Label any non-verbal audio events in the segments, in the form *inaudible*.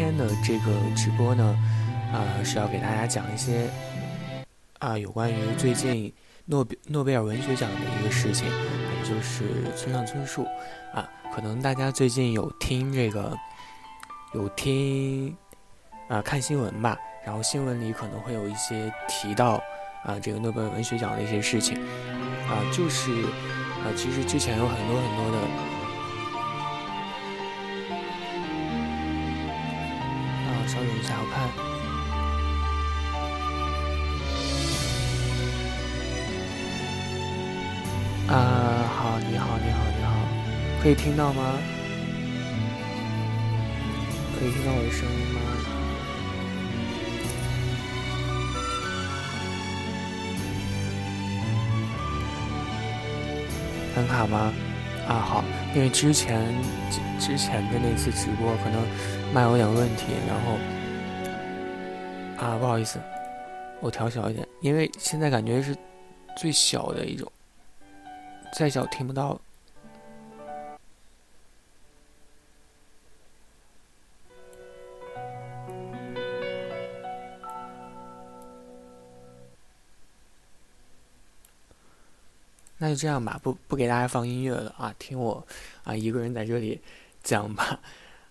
今天的这个直播呢，啊，是要给大家讲一些啊有关于最近诺贝诺贝尔文学奖的一个事情，也就是村上春树啊。可能大家最近有听这个，有听啊看新闻吧，然后新闻里可能会有一些提到啊这个诺贝尔文学奖的一些事情啊，就是啊其实之前有很多很多的。稍等一下，我看。啊，好，你好，你好，你好，可以听到吗？可以听到我的声音吗？很卡吗？啊，好，因为之前之前的那次直播可能。麦有点问题，然后啊，不好意思，我调小一点，因为现在感觉是最小的一种，再小听不到。那就这样吧，不不给大家放音乐了啊，听我啊一个人在这里讲吧。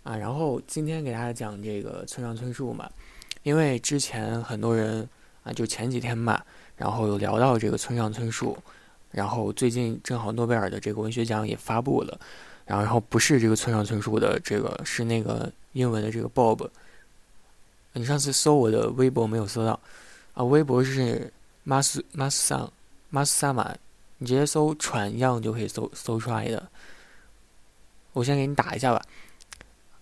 啊，然后今天给大家讲这个村上春树嘛，因为之前很多人啊，就前几天嘛，然后有聊到这个村上春树，然后最近正好诺贝尔的这个文学奖也发布了，然后然后不是这个村上春树的这个是那个英文的这个 Bob，你上次搜我的微博没有搜到啊？微博是 Mas Mas 桑 Mas 萨马，你直接搜船样就可以搜搜出来的。我先给你打一下吧。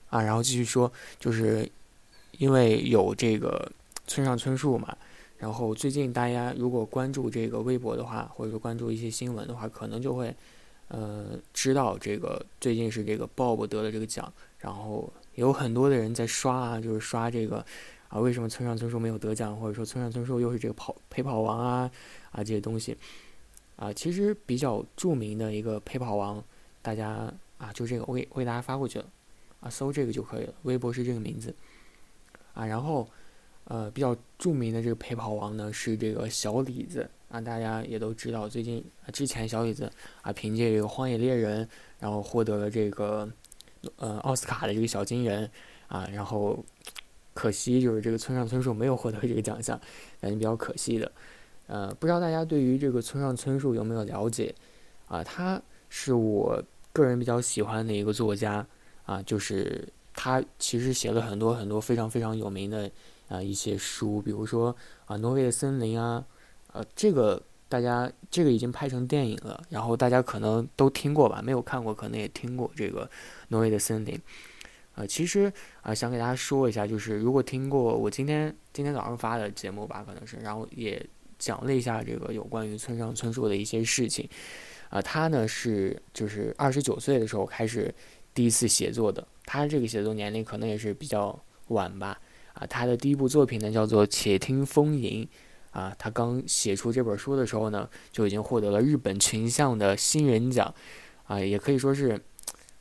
啊，然后继续说，就是因为有这个村上春树嘛，然后最近大家如果关注这个微博的话，或者说关注一些新闻的话，可能就会呃知道这个最近是这个 Bob 得了这个奖，然后有很多的人在刷啊，就是刷这个啊，为什么村上春树没有得奖，或者说村上春树又是这个跑陪跑王啊啊这些东西啊，其实比较著名的一个陪跑王，大家啊就这个，我给我给大家发过去了。啊，搜这个就可以了。微博是这个名字，啊，然后，呃，比较著名的这个陪跑王呢是这个小李子啊，大家也都知道，最近，之前小李子啊凭借这个《荒野猎人》，然后获得了这个呃奥斯卡的这个小金人啊，然后可惜就是这个村上春树没有获得这个奖项，感觉比较可惜的。呃，不知道大家对于这个村上春树有没有了解啊？他是我个人比较喜欢的一个作家。啊，就是他其实写了很多很多非常非常有名的啊一些书，比如说啊《挪威的森林》啊，呃，这个大家这个已经拍成电影了，然后大家可能都听过吧，没有看过可能也听过这个《挪威的森林》。呃，其实啊想给大家说一下，就是如果听过我今天今天早上发的节目吧，可能是，然后也讲了一下这个有关于村上春树的一些事情。啊，他呢是就是二十九岁的时候开始。第一次写作的，他这个写作年龄可能也是比较晚吧。啊，他的第一部作品呢叫做《且听风吟》，啊，他刚写出这本书的时候呢，就已经获得了日本群像的新人奖，啊，也可以说是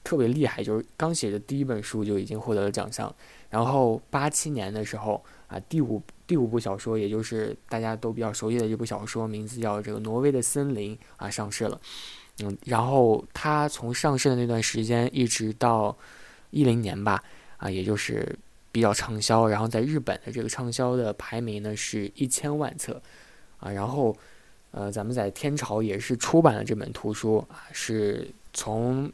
特别厉害，就是刚写的第一本书就已经获得了奖项。然后八七年的时候，啊，第五第五部小说，也就是大家都比较熟悉的这部小说，名字叫这个《挪威的森林》啊，上市了。嗯，然后它从上市的那段时间一直到一零年吧，啊，也就是比较畅销。然后在日本的这个畅销的排名呢是一千万册，啊，然后呃，咱们在天朝也是出版了这本图书啊，是从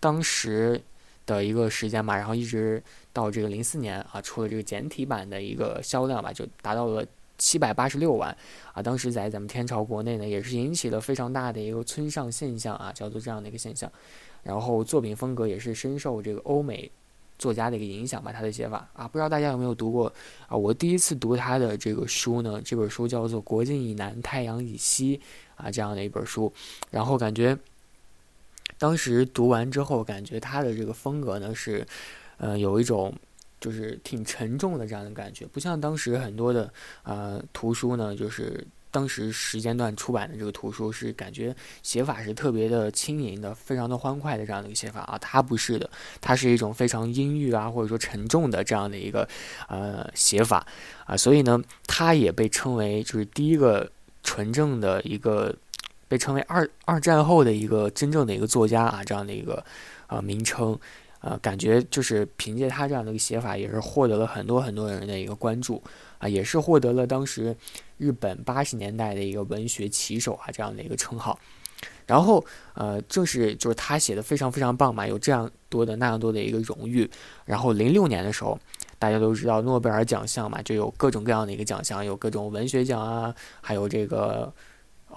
当时的一个时间吧，然后一直到这个零四年啊，出了这个简体版的一个销量吧，就达到了。七百八十六万啊！当时在咱们天朝国内呢，也是引起了非常大的一个村上现象啊，叫做这样的一个现象。然后作品风格也是深受这个欧美作家的一个影响吧，他的写法啊，不知道大家有没有读过啊？我第一次读他的这个书呢，这本书叫做《国境以南，太阳以西》啊，这样的一本书。然后感觉当时读完之后，感觉他的这个风格呢是，呃，有一种。就是挺沉重的这样的感觉，不像当时很多的呃图书呢，就是当时时间段出版的这个图书是感觉写法是特别的轻盈的，非常的欢快的这样的一个写法啊，它不是的，它是一种非常阴郁啊或者说沉重的这样的一个呃写法啊，所以呢，它也被称为就是第一个纯正的一个被称为二二战后的一个真正的一个作家啊这样的一个呃名称。呃，感觉就是凭借他这样的一个写法，也是获得了很多很多人的一个关注啊，也是获得了当时日本八十年代的一个文学旗手啊这样的一个称号。然后呃，正是就是他写的非常非常棒嘛，有这样多的那样多的一个荣誉。然后零六年的时候，大家都知道诺贝尔奖项嘛，就有各种各样的一个奖项，有各种文学奖啊，还有这个。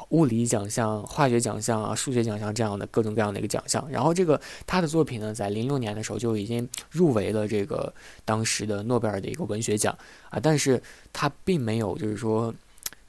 物理奖项、化学奖项啊、数学奖项这样的各种各样的一个奖项，然后这个他的作品呢，在零六年的时候就已经入围了这个当时的诺贝尔的一个文学奖啊，但是他并没有就是说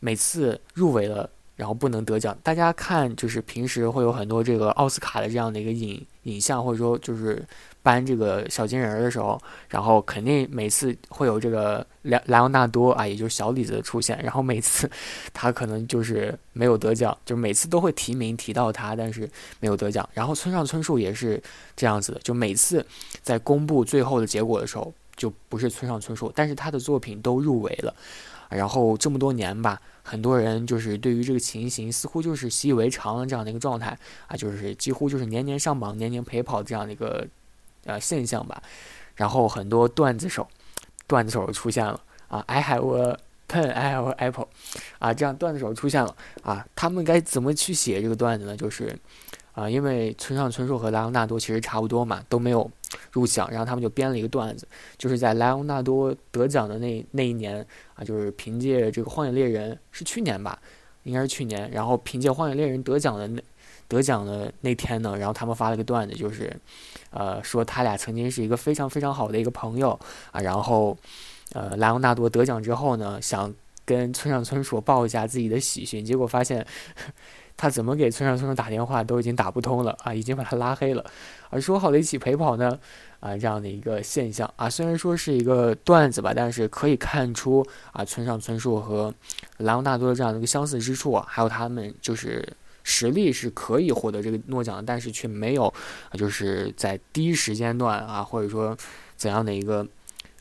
每次入围了。然后不能得奖，大家看，就是平时会有很多这个奥斯卡的这样的一个影影像，或者说就是颁这个小金人儿的时候，然后肯定每次会有这个莱莱昂纳多啊，也就是小李子的出现，然后每次 *laughs* 他可能就是没有得奖，就每次都会提名提到他，但是没有得奖。然后村上春树也是这样子的，就每次在公布最后的结果的时候，就不是村上春树，但是他的作品都入围了。然后这么多年吧，很多人就是对于这个情形似乎就是习以为常了这样的一个状态啊，就是几乎就是年年上榜、年年陪跑这样的一个呃现象吧。然后很多段子手，段子手出现了啊，I have a pen, I have a apple 啊，这样段子手出现了啊，他们该怎么去写这个段子呢？就是啊，因为村上春树和莱昂纳多其实差不多嘛，都没有。入奖，然后他们就编了一个段子，就是在莱昂纳多得奖的那那一年啊，就是凭借这个《荒野猎人》是去年吧，应该是去年，然后凭借《荒野猎人》得奖的那得奖的那天呢，然后他们发了个段子，就是，呃，说他俩曾经是一个非常非常好的一个朋友啊，然后，呃，莱昂纳多得奖之后呢，想跟村上春树报一下自己的喜讯，结果发现。他怎么给村上春树打电话都已经打不通了啊，已经把他拉黑了。而说好的一起陪跑呢，啊，这样的一个现象啊，虽然说是一个段子吧，但是可以看出啊，村上春树和莱昂纳多的这样的一个相似之处啊，还有他们就是实力是可以获得这个诺奖的，但是却没有，就是在第一时间段啊，或者说怎样的一个。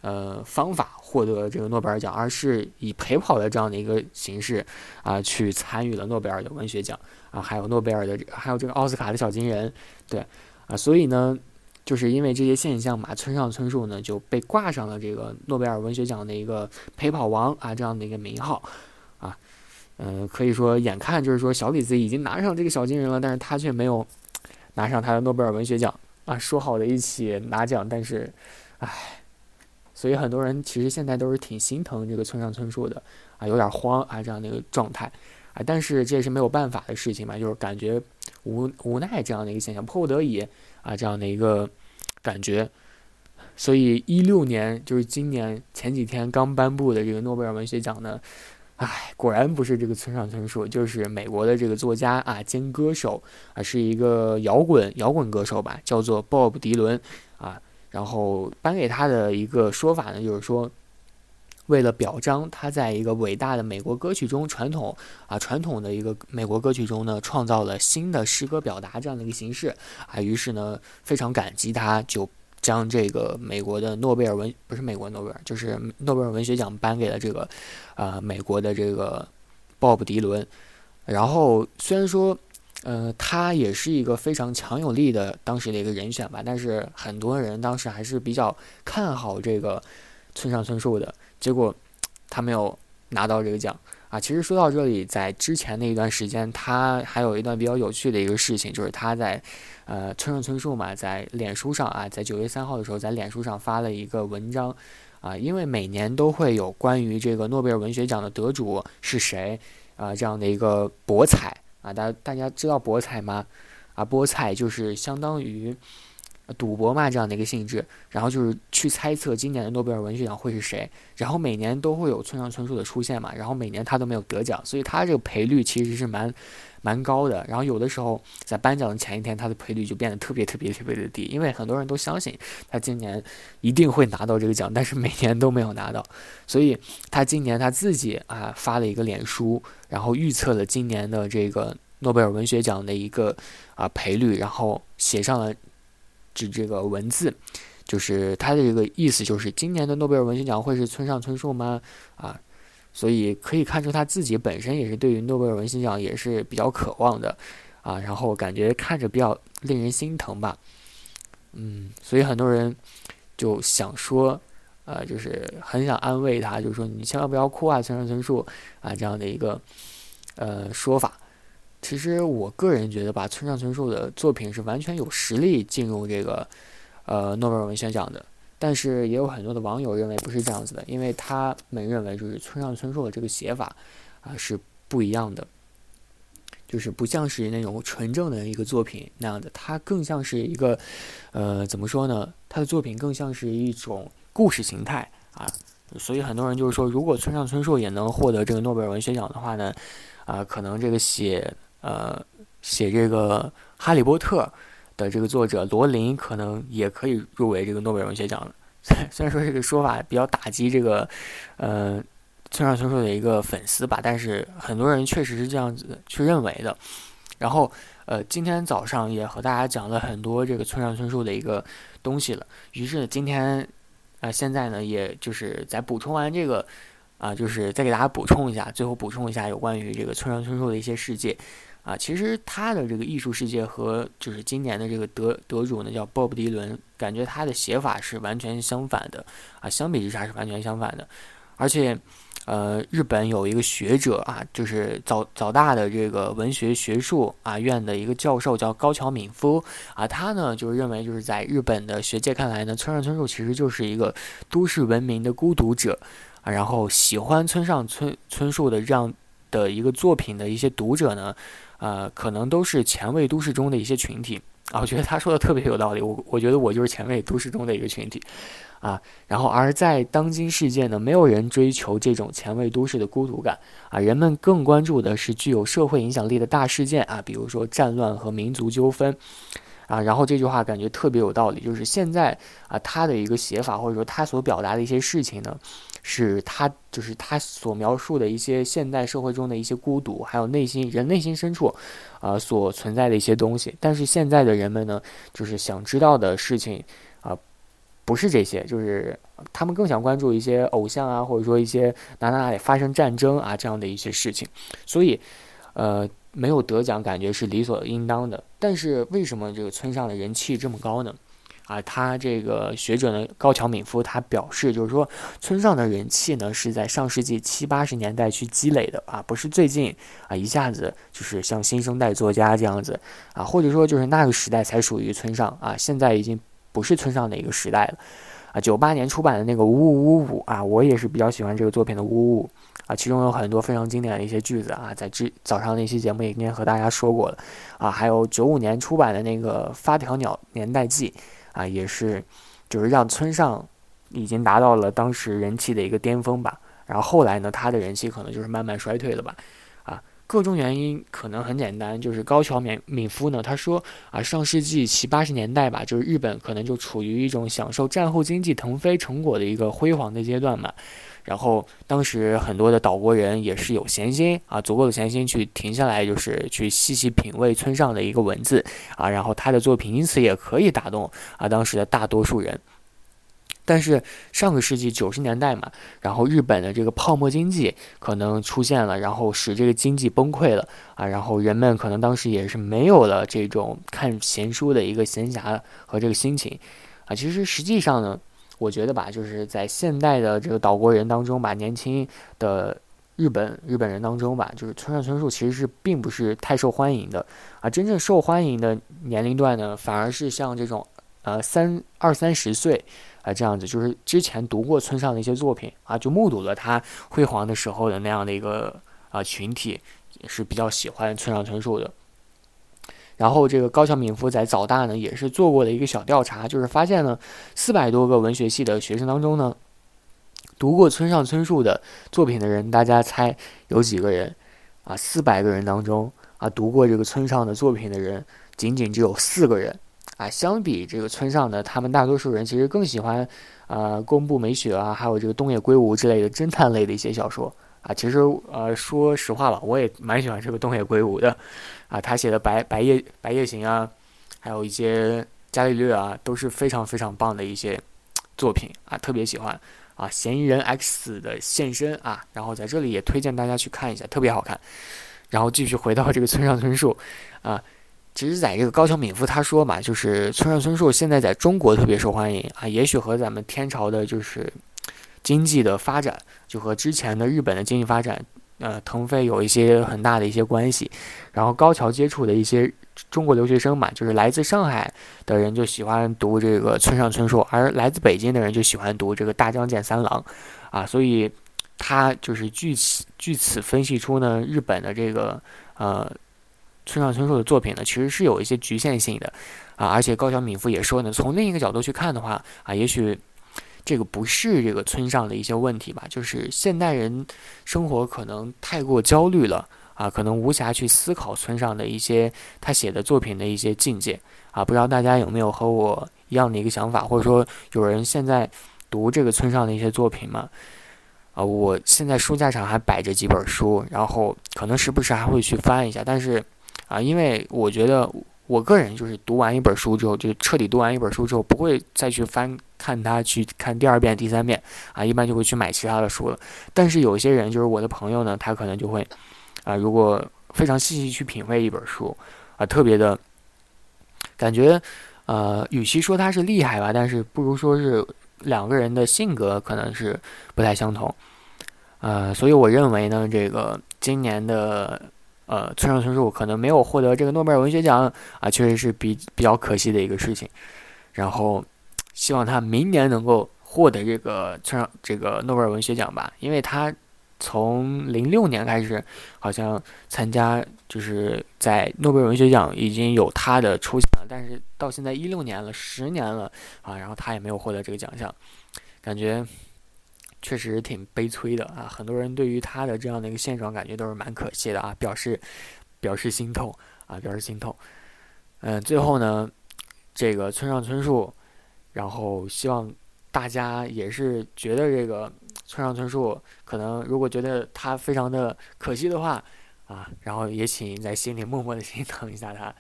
呃，方法获得这个诺贝尔奖，而是以陪跑的这样的一个形式啊，去参与了诺贝尔的文学奖啊，还有诺贝尔的，还有这个奥斯卡的小金人，对啊，所以呢，就是因为这些现象嘛，村上春树呢就被挂上了这个诺贝尔文学奖的一个陪跑王啊这样的一个名号嗯，可以说眼看就是说小李子已经拿上这个小金人了，但是他却没有拿上他的诺贝尔文学奖啊，说好的一起拿奖，但是，唉。所以很多人其实现在都是挺心疼这个村上春树的啊，有点慌啊这样的一个状态啊，但是这也是没有办法的事情嘛，就是感觉无无奈这样的一个现象，迫不得已啊这样的一个感觉。所以一六年就是今年前几天刚颁布的这个诺贝尔文学奖呢，唉，果然不是这个村上春树，就是美国的这个作家啊兼歌手啊，是一个摇滚摇滚歌手吧，叫做鲍勃迪伦啊。然后颁给他的一个说法呢，就是说，为了表彰他在一个伟大的美国歌曲中传统啊传统的一个美国歌曲中呢，创造了新的诗歌表达这样的一个形式啊，于是呢非常感激他，就将这个美国的诺贝尔文不是美国诺贝尔，就是诺贝尔文学奖颁给了这个啊美国的这个鲍勃迪伦。然后虽然说。呃，他也是一个非常强有力的当时的一个人选吧，但是很多人当时还是比较看好这个村上春树的，结果他没有拿到这个奖啊。其实说到这里，在之前那一段时间，他还有一段比较有趣的一个事情，就是他在呃村上春树嘛，在脸书上啊，在九月三号的时候，在脸书上发了一个文章啊，因为每年都会有关于这个诺贝尔文学奖的得主是谁啊这样的一个博彩。啊，大大家知道博彩吗？啊，博彩就是相当于，赌博嘛这样的一个性质，然后就是去猜测今年的诺贝尔文学奖会是谁，然后每年都会有村上春树的出现嘛，然后每年他都没有得奖，所以他这个赔率其实是蛮蛮高的。然后有的时候在颁奖的前一天，他的赔率就变得特别特别特别的低，因为很多人都相信他今年一定会拿到这个奖，但是每年都没有拿到，所以他今年他自己啊发了一个脸书，然后预测了今年的这个。诺贝尔文学奖的一个啊赔率，然后写上了这这个文字，就是他的这个意思，就是今年的诺贝尔文学奖会是村上春树吗？啊，所以可以看出他自己本身也是对于诺贝尔文学奖也是比较渴望的啊，然后感觉看着比较令人心疼吧，嗯，所以很多人就想说，呃，就是很想安慰他，就是说你千万不要哭啊，村上春树啊这样的一个呃说法。其实我个人觉得吧，村上春树的作品是完全有实力进入这个，呃，诺贝尔文学奖的。但是也有很多的网友认为不是这样子的，因为他们认为就是村上春树的这个写法啊是不一样的，就是不像是那种纯正的一个作品那样的，它更像是一个，呃，怎么说呢？他的作品更像是一种故事形态啊。所以很多人就是说，如果村上春树也能获得这个诺贝尔文学奖的话呢，啊，可能这个写。呃，写这个《哈利波特》的这个作者罗琳可能也可以入围这个诺贝尔文学奖。*laughs* 虽然说这个说法比较打击这个呃村上春树的一个粉丝吧，但是很多人确实是这样子去认为的。然后呃，今天早上也和大家讲了很多这个村上春树的一个东西了。于是今天啊，现在呢，也就是在补充完这个啊，就是再给大家补充一下，最后补充一下有关于这个村上春树的一些世界。啊，其实他的这个艺术世界和就是今年的这个得得主呢，叫鲍勃迪伦，感觉他的写法是完全相反的啊，相比之下是完全相反的。而且，呃，日本有一个学者啊，就是早早大的这个文学学术啊院的一个教授叫高桥敏夫啊，他呢就是认为就是在日本的学界看来呢，村上春树其实就是一个都市文明的孤独者啊，然后喜欢村上春春树的这样的一个作品的一些读者呢。呃，可能都是前卫都市中的一些群体啊，我觉得他说的特别有道理。我我觉得我就是前卫都市中的一个群体，啊，然后而在当今世界呢，没有人追求这种前卫都市的孤独感啊，人们更关注的是具有社会影响力的大事件啊，比如说战乱和民族纠纷啊。然后这句话感觉特别有道理，就是现在啊，他的一个写法或者说他所表达的一些事情呢。是他，就是他所描述的一些现代社会中的一些孤独，还有内心人内心深处，啊所存在的一些东西。但是现在的人们呢，就是想知道的事情，啊，不是这些，就是他们更想关注一些偶像啊，或者说一些哪哪哪里发生战争啊这样的一些事情。所以，呃，没有得奖感觉是理所应当的。但是为什么这个村上的人气这么高呢？啊，他这个学者呢，高桥敏夫他表示，就是说，村上的人气呢是在上世纪七八十年代去积累的啊，不是最近啊一下子就是像新生代作家这样子啊，或者说就是那个时代才属于村上啊，现在已经不是村上的一个时代了啊。九八年出版的那个五五五五啊，我也是比较喜欢这个作品的五五五啊，其中有很多非常经典的一些句子啊，在之早上那期节目也经和大家说过了啊，还有九五年出版的那个《发条鸟年代记》。啊，也是，就是让村上已经达到了当时人气的一个巅峰吧。然后后来呢，他的人气可能就是慢慢衰退了吧。啊，各种原因可能很简单，就是高桥敏敏夫呢，他说啊，上世纪七八十年代吧，就是日本可能就处于一种享受战后经济腾飞成果的一个辉煌的阶段嘛。然后当时很多的岛国人也是有闲心啊，足够的闲心去停下来，就是去细细品味村上的一个文字啊，然后他的作品因此也可以打动啊当时的大多数人。但是上个世纪九十年代嘛，然后日本的这个泡沫经济可能出现了，然后使这个经济崩溃了啊，然后人们可能当时也是没有了这种看闲书的一个闲暇和这个心情啊。其实实际上呢。我觉得吧，就是在现代的这个岛国人当中吧，年轻的日本日本人当中吧，就是村上春树其实是并不是太受欢迎的啊。真正受欢迎的年龄段呢，反而是像这种呃三二三十岁啊这样子，就是之前读过村上的一些作品啊，就目睹了他辉煌的时候的那样的一个啊群体，也是比较喜欢村上春树的。然后这个高桥敏夫在早大呢也是做过的一个小调查，就是发现呢，四百多个文学系的学生当中呢，读过村上春树的作品的人，大家猜有几个人？啊，四百个人当中啊，读过这个村上的作品的人，仅仅只有四个人。啊，相比这个村上的，他们大多数人其实更喜欢，呃，宫部美雪啊，还有这个东野圭吾之类的侦探类的一些小说。啊，其实呃，说实话吧，我也蛮喜欢这个东野圭吾的。啊，他写的《白白夜白夜行》啊，还有一些《伽利略》啊，都是非常非常棒的一些作品啊，特别喜欢。啊，嫌疑人 X 的现身啊，然后在这里也推荐大家去看一下，特别好看。然后继续回到这个村上春树，啊，其实在这个高桥敏夫他说嘛，就是村上春树现在在中国特别受欢迎啊，也许和咱们天朝的就是经济的发展，就和之前的日本的经济发展。呃，腾飞有一些很大的一些关系，然后高桥接触的一些中国留学生嘛，就是来自上海的人就喜欢读这个村上春树，而来自北京的人就喜欢读这个大江健三郎，啊，所以他就是据此据此分析出呢，日本的这个呃村上春树的作品呢，其实是有一些局限性的，啊，而且高桥敏夫也说呢，从另一个角度去看的话，啊，也许。这个不是这个村上的一些问题吧？就是现代人生活可能太过焦虑了啊，可能无暇去思考村上的一些他写的作品的一些境界啊。不知道大家有没有和我一样的一个想法，或者说有人现在读这个村上的一些作品吗？啊，我现在书架上还摆着几本书，然后可能时不时还会去翻一下，但是啊，因为我觉得。我个人就是读完一本书之后，就彻底读完一本书之后，不会再去翻看它，去看第二遍、第三遍啊，一般就会去买其他的书了。但是有些人，就是我的朋友呢，他可能就会啊，如果非常细细去品味一本书啊，特别的感觉，呃，与其说他是厉害吧，但是不如说是两个人的性格可能是不太相同，呃，所以我认为呢，这个今年的。呃，村上春树可能没有获得这个诺贝尔文学奖啊，确实是比比较可惜的一个事情。然后，希望他明年能够获得这个村上这个诺贝尔文学奖吧，因为他从零六年开始好像参加，就是在诺贝尔文学奖已经有他的出现了，但是到现在一六年了，十年了啊，然后他也没有获得这个奖项，感觉。确实挺悲催的啊！很多人对于他的这样的一个现状，感觉都是蛮可惜的啊，表示表示心痛啊，表示心痛。嗯，最后呢，这个村上春树，然后希望大家也是觉得这个村上春树，可能如果觉得他非常的可惜的话啊，然后也请在心里默默的心疼一下他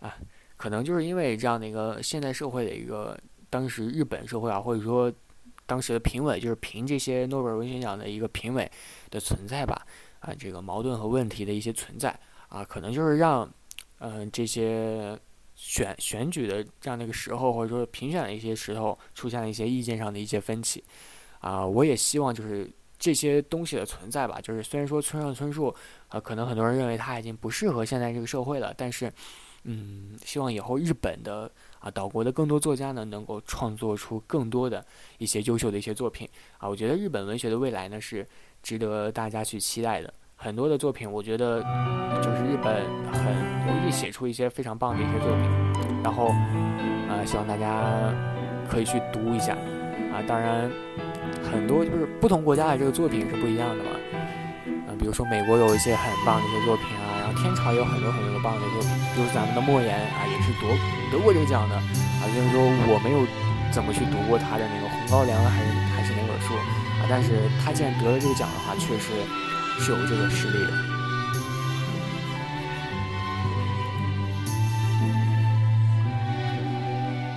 啊，可能就是因为这样的一个现代社会的一个当时日本社会啊，或者说。当时的评委就是评这些诺贝尔文学奖的一个评委的存在吧，啊，这个矛盾和问题的一些存在啊，可能就是让，嗯，这些选选举的这样的一个时候，或者说评选的一些时候，出现了一些意见上的一些分歧，啊，我也希望就是这些东西的存在吧，就是虽然说村上春树，啊，可能很多人认为他已经不适合现在这个社会了，但是，嗯，希望以后日本的。啊，岛国的更多作家呢，能够创作出更多的一些优秀的一些作品啊！我觉得日本文学的未来呢，是值得大家去期待的。很多的作品，我觉得就是日本很容易写出一些非常棒的一些作品。然后，啊，希望大家可以去读一下啊！当然，很多就是不同国家的这个作品是不一样的嘛。啊，比如说美国有一些很棒的一些作品啊。天朝也有很多很多的棒的作品，比如咱们的莫言啊，也是夺得过这个奖的啊。虽然说我没有怎么去读过他的那个《红高粱》还是还是哪本书啊，但是他既然得了这个奖的话，确实是有这个实力的。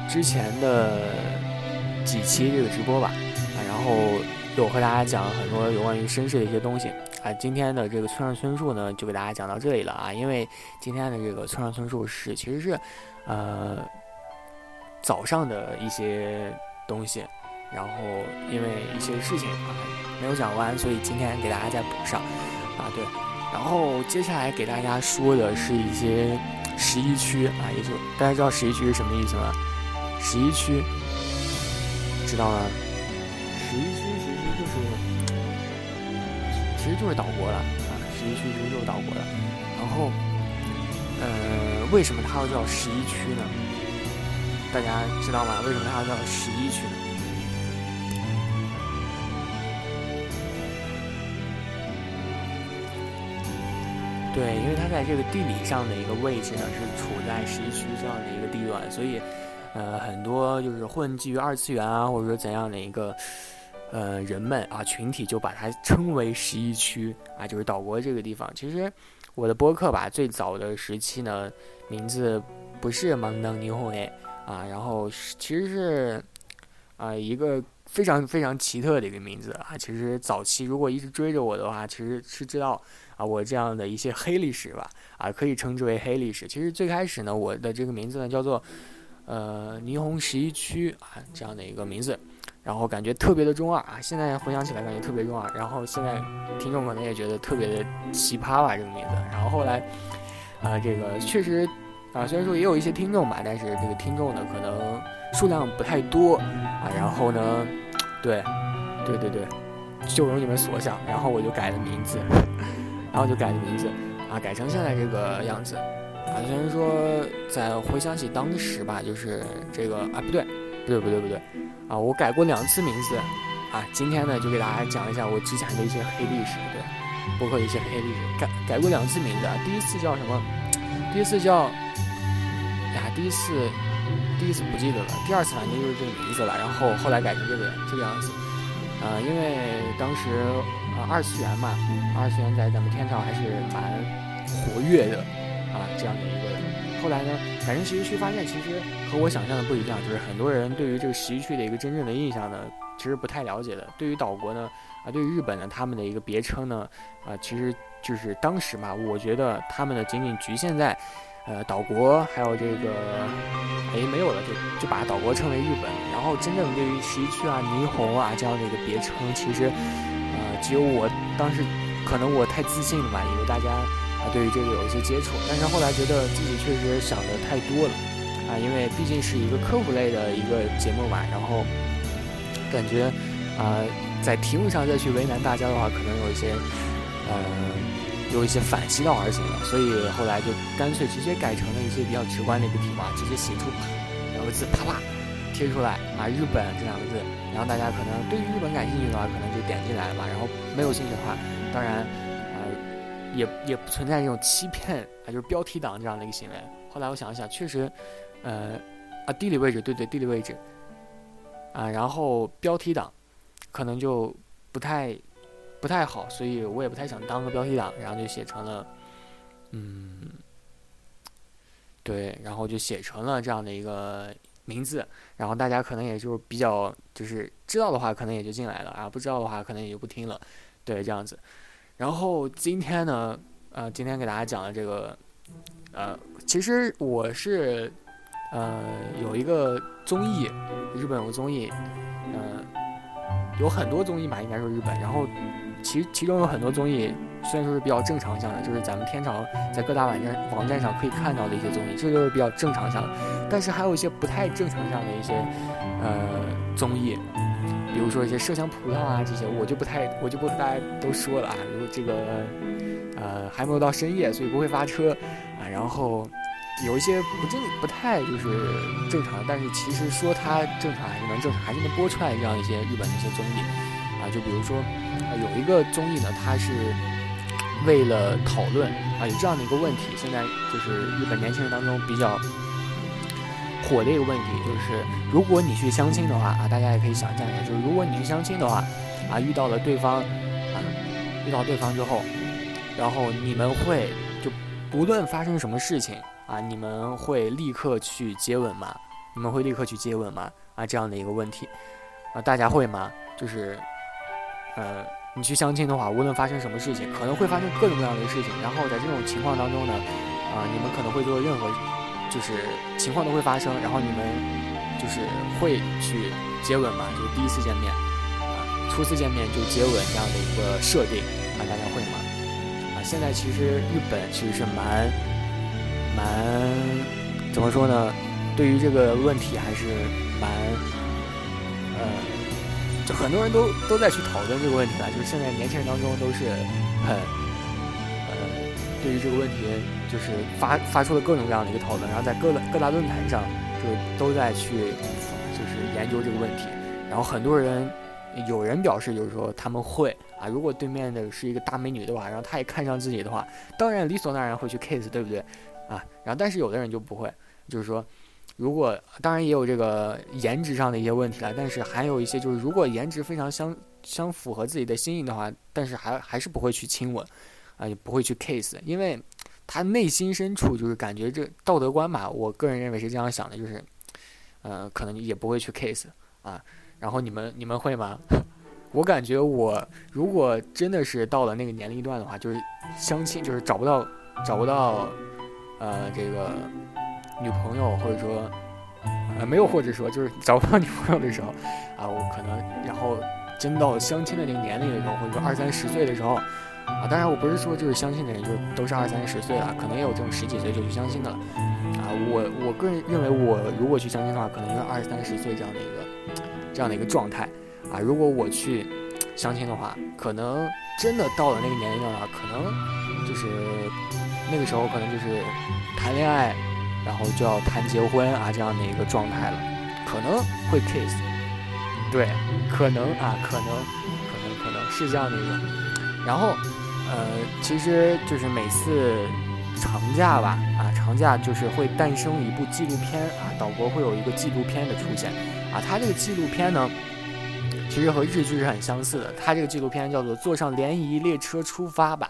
之前的几期这个直播吧啊，然后有和大家讲了很多有关于绅士的一些东西。啊，今天的这个村上春树呢，就给大家讲到这里了啊。因为今天的这个村上春树是其实是，呃，早上的一些东西，然后因为一些事情啊没有讲完，所以今天给大家再补上啊。对，然后接下来给大家说的是一些十一区啊，也就大家知道十一区是什么意思吗？十一区知道吗？其实就是岛国了啊，十一区其实就是岛国了。然后，呃，为什么它要叫十一区呢？大家知道吗？为什么它要叫十一区呢？对，因为它在这个地理上的一个位置呢，是处在十一区这样的一个地段，所以，呃，很多就是混迹于二次元啊，或者说怎样的一个，呃，人们啊群体就把它称为十一区啊，就是岛国这个地方。其实我的播客吧，最早的时期呢，名字不是芒当霓虹诶啊，然后其实是啊一个非常非常奇特的一个名字啊。其实早期如果一直追着我的话，其实是知道。啊，我这样的一些黑历史吧，啊，可以称之为黑历史。其实最开始呢，我的这个名字呢叫做，呃，霓虹十一区啊，这样的一个名字，然后感觉特别的中二啊。现在回想起来，感觉特别中二。然后现在听众可能也觉得特别的奇葩吧，这个名字。然后后来，啊，这个确实啊，虽然说也有一些听众吧，但是这个听众呢可能数量不太多啊。然后呢，对，对对对，就如你们所想，然后我就改了名字。然后就改了名字，啊，改成现在这个样子，啊，虽然说在回想起当时吧，就是这个啊，不对，不对，不对，不对，啊，我改过两次名字，啊，今天呢就给大家讲一下我之前的一些黑历史，对，包括一些黑历史，改改过两次名字，第一次叫什么？第一次叫，呀，第一次，第一次不记得了，第二次反正就是这个名字了，然后后来改成这个这个样子，啊，因为当时。啊，二次元嘛，二次元在咱们天朝还是蛮活跃的啊，这样的。后来呢，改成十一区，发现其实和我想象的不一样，就是很多人对于这个十一区的一个真正的印象呢，其实不太了解的。对于岛国呢，啊，对于日本呢，他们的一个别称呢，啊，其实就是当时嘛，我觉得他们呢仅仅局限在，呃，岛国还有这个，哎，没有了，就就把岛国称为日本。然后真正对于十一区啊、霓虹啊这样的一个别称，其实。只有我当时，可能我太自信了吧，以为大家啊对于这个有一些接触，但是后来觉得自己确实想的太多了啊，因为毕竟是一个科普类的一个节目嘛，然后感觉啊在题目上再去为难大家的话，可能有一些呃有一些反其道而行了，所以后来就干脆直接改成了一些比较直观的一个题目啊，直接写出两个字啪啪。贴出来啊，日本这两个字，然后大家可能对于日本感兴趣的话，可能就点进来了吧。然后没有兴趣的话，当然，也也不存在这种欺骗啊，就是标题党这样的一个行为。后来我想一想，确实，呃，啊，地理位置，对对，地理位置啊，然后标题党可能就不太不太好，所以我也不太想当个标题党，然后就写成了，嗯，对，然后就写成了这样的一个。名字，然后大家可能也就比较就是知道的话，可能也就进来了啊；不知道的话，可能也就不听了。对，这样子。然后今天呢，呃，今天给大家讲的这个，呃，其实我是呃有一个综艺，日本有个综艺，嗯，有很多综艺嘛，应该说日本。然后其其中有很多综艺。虽然说是比较正常向的，就是咱们天朝在各大网站网站上可以看到的一些综艺，这都是比较正常向的。但是还有一些不太正常向的一些呃综艺，比如说一些麝香葡萄啊这些，我就不太我就不和大家都说了啊。如果这个呃还没有到深夜，所以不会发车啊。然后有一些不正不太就是正常，但是其实说它正常还是能正常，还是能播出来这样一些日本的一些综艺啊。就比如说有一个综艺呢，它是。为了讨论啊，有这样的一个问题，现在就是日本年轻人当中比较火的一个问题，就是如果你去相亲的话啊，大家也可以想象一下，就是如果你去相亲的话啊，遇到了对方啊，遇到对方之后，然后你们会就不论发生什么事情啊，你们会立刻去接吻吗？你们会立刻去接吻吗？啊，这样的一个问题啊，大家会吗？就是呃。你去相亲的话，无论发生什么事情，可能会发生各种各样的事情。然后在这种情况当中呢，啊，你们可能会做任何，就是情况都会发生。然后你们就是会去接吻嘛，就是第一次见面，啊，初次见面就接吻这样的一个设定，啊，大家会吗？啊，现在其实日本其实是蛮蛮怎么说呢？对于这个问题还是蛮呃。就很多人都都在去讨论这个问题了，就是现在年轻人当中都是很对于这个问题就是发发出了各种各样的一个讨论，然后在各各大论坛上就都在去就是研究这个问题，然后很多人有人表示就是说他们会啊，如果对面的是一个大美女的话，然后他也看上自己的话，当然理所当然会去 kiss，对不对？啊，然后但是有的人就不会，就是说。如果当然也有这个颜值上的一些问题了，但是还有一些就是，如果颜值非常相相符合自己的心意的话，但是还还是不会去亲吻，啊，也不会去 kiss，因为他内心深处就是感觉这道德观吧，我个人认为是这样想的，就是，呃，可能也不会去 kiss 啊。然后你们你们会吗？*laughs* 我感觉我如果真的是到了那个年龄段的话，就是相亲就是找不到找不到，呃，这个。女朋友，或者说，呃，没有，或者说就是找不到女朋友的时候，啊，我可能，然后真到相亲的那个年龄的时候，或者说二三十岁的时候，啊，当然我不是说就是相亲的人就都是二三十岁了，可能也有这种十几岁就去相亲的了，啊，我我个人认为，我如果去相亲的话，可能就是二三十岁这样的一个这样的一个状态，啊，如果我去相亲的话，可能真的到了那个年龄了，可能就是那个时候可能就是谈恋爱。然后就要谈结婚啊，这样的一个状态了，可能会 kiss，对，可能啊，可能，可能，可能是这样的一个。然后，呃，其实就是每次长假吧，啊，长假就是会诞生一部纪录片啊，岛国会有一个纪录片的出现啊。它这个纪录片呢，其实和日剧是很相似的。它这个纪录片叫做《坐上联谊列车出发吧》，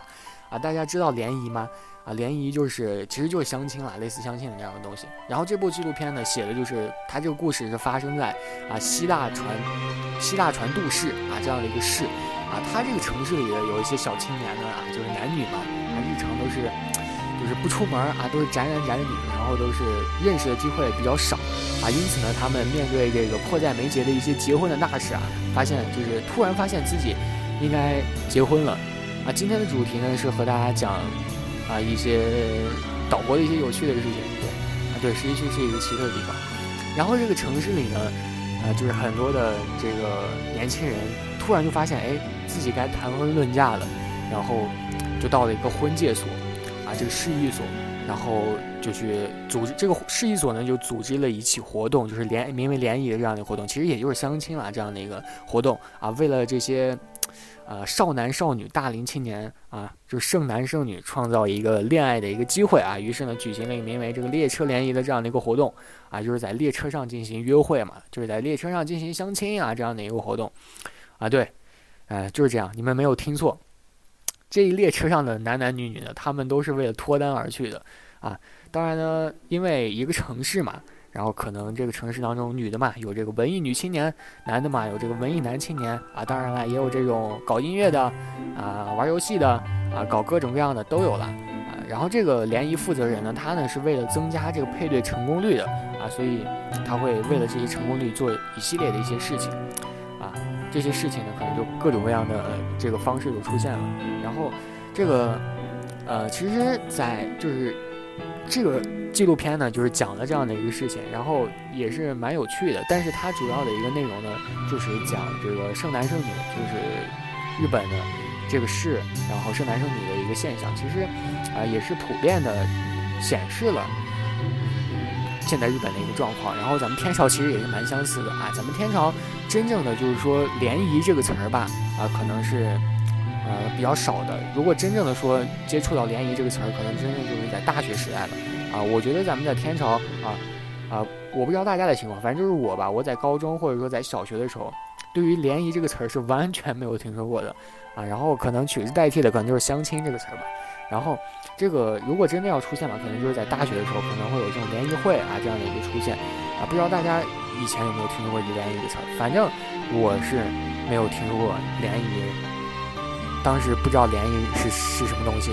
啊，大家知道联谊吗？啊，联谊就是其实就是相亲啦，类似相亲的这样的东西。然后这部纪录片呢，写的就是它这个故事是发生在啊西大船西大船渡市啊这样的一个市啊，它这个城市里的有一些小青年呢啊，就是男女嘛啊，日常都是就是不出门啊，都是宅男宅女，然后都是认识的机会比较少啊，因此呢，他们面对这个迫在眉睫的一些结婚的大事啊，发现就是突然发现自己应该结婚了啊。今天的主题呢是和大家讲。啊，一些岛国的一些有趣的事情，对，啊，对，十一区是一个奇特的地方。然后这个城市里呢，啊，就是很多的这个年轻人突然就发现，哎，自己该谈婚论嫁了，然后就到了一个婚介所，啊，这个市役所，然后就去组织这个市役所呢，就组织了一起活动，就是联名为联谊的这样的活动，其实也就是相亲啦这样的一个活动啊，为了这些。呃，少男少女、大龄青年啊，就是剩男剩女，创造一个恋爱的一个机会啊。于是呢，举行了一个名为“这个列车联谊”的这样的一个活动啊，就是在列车上进行约会嘛，就是在列车上进行相亲啊，这样的一个活动啊。对，哎，就是这样，你们没有听错，这一列车上的男男女女呢，他们都是为了脱单而去的啊。当然呢，因为一个城市嘛。然后可能这个城市当中，女的嘛有这个文艺女青年，男的嘛有这个文艺男青年啊。当然了，也有这种搞音乐的，啊，玩游戏的，啊，搞各种各样的都有了啊。然后这个联谊负责人呢，他呢是为了增加这个配对成功率的啊，所以他会为了这些成功率做一系列的一些事情啊。这些事情呢，可能就各种各样的这个方式就出现了。然后这个呃，其实，在就是这个。纪录片呢，就是讲了这样的一个事情，然后也是蛮有趣的。但是它主要的一个内容呢，就是讲这个剩男剩女，就是日本的这个市，然后剩男剩女的一个现象。其实啊，也是普遍的显示了现在日本的一个状况。然后咱们天朝其实也是蛮相似的啊。咱们天朝真正的就是说“联谊”这个词儿吧，啊，可能是呃比较少的。如果真正的说接触到“联谊”这个词儿，可能真正就是在大学时代了。啊，我觉得咱们在天朝啊，啊，我不知道大家的情况，反正就是我吧。我在高中或者说在小学的时候，对于联谊这个词儿是完全没有听说过的啊。然后可能取之代替的可能就是相亲这个词儿吧。然后这个如果真的要出现吧，可能就是在大学的时候可能会有这种联谊会啊这样的一个出现啊。不知道大家以前有没有听说过“联谊”这个词儿？反正我是没有听说过联谊，当时不知道联谊是是什么东西。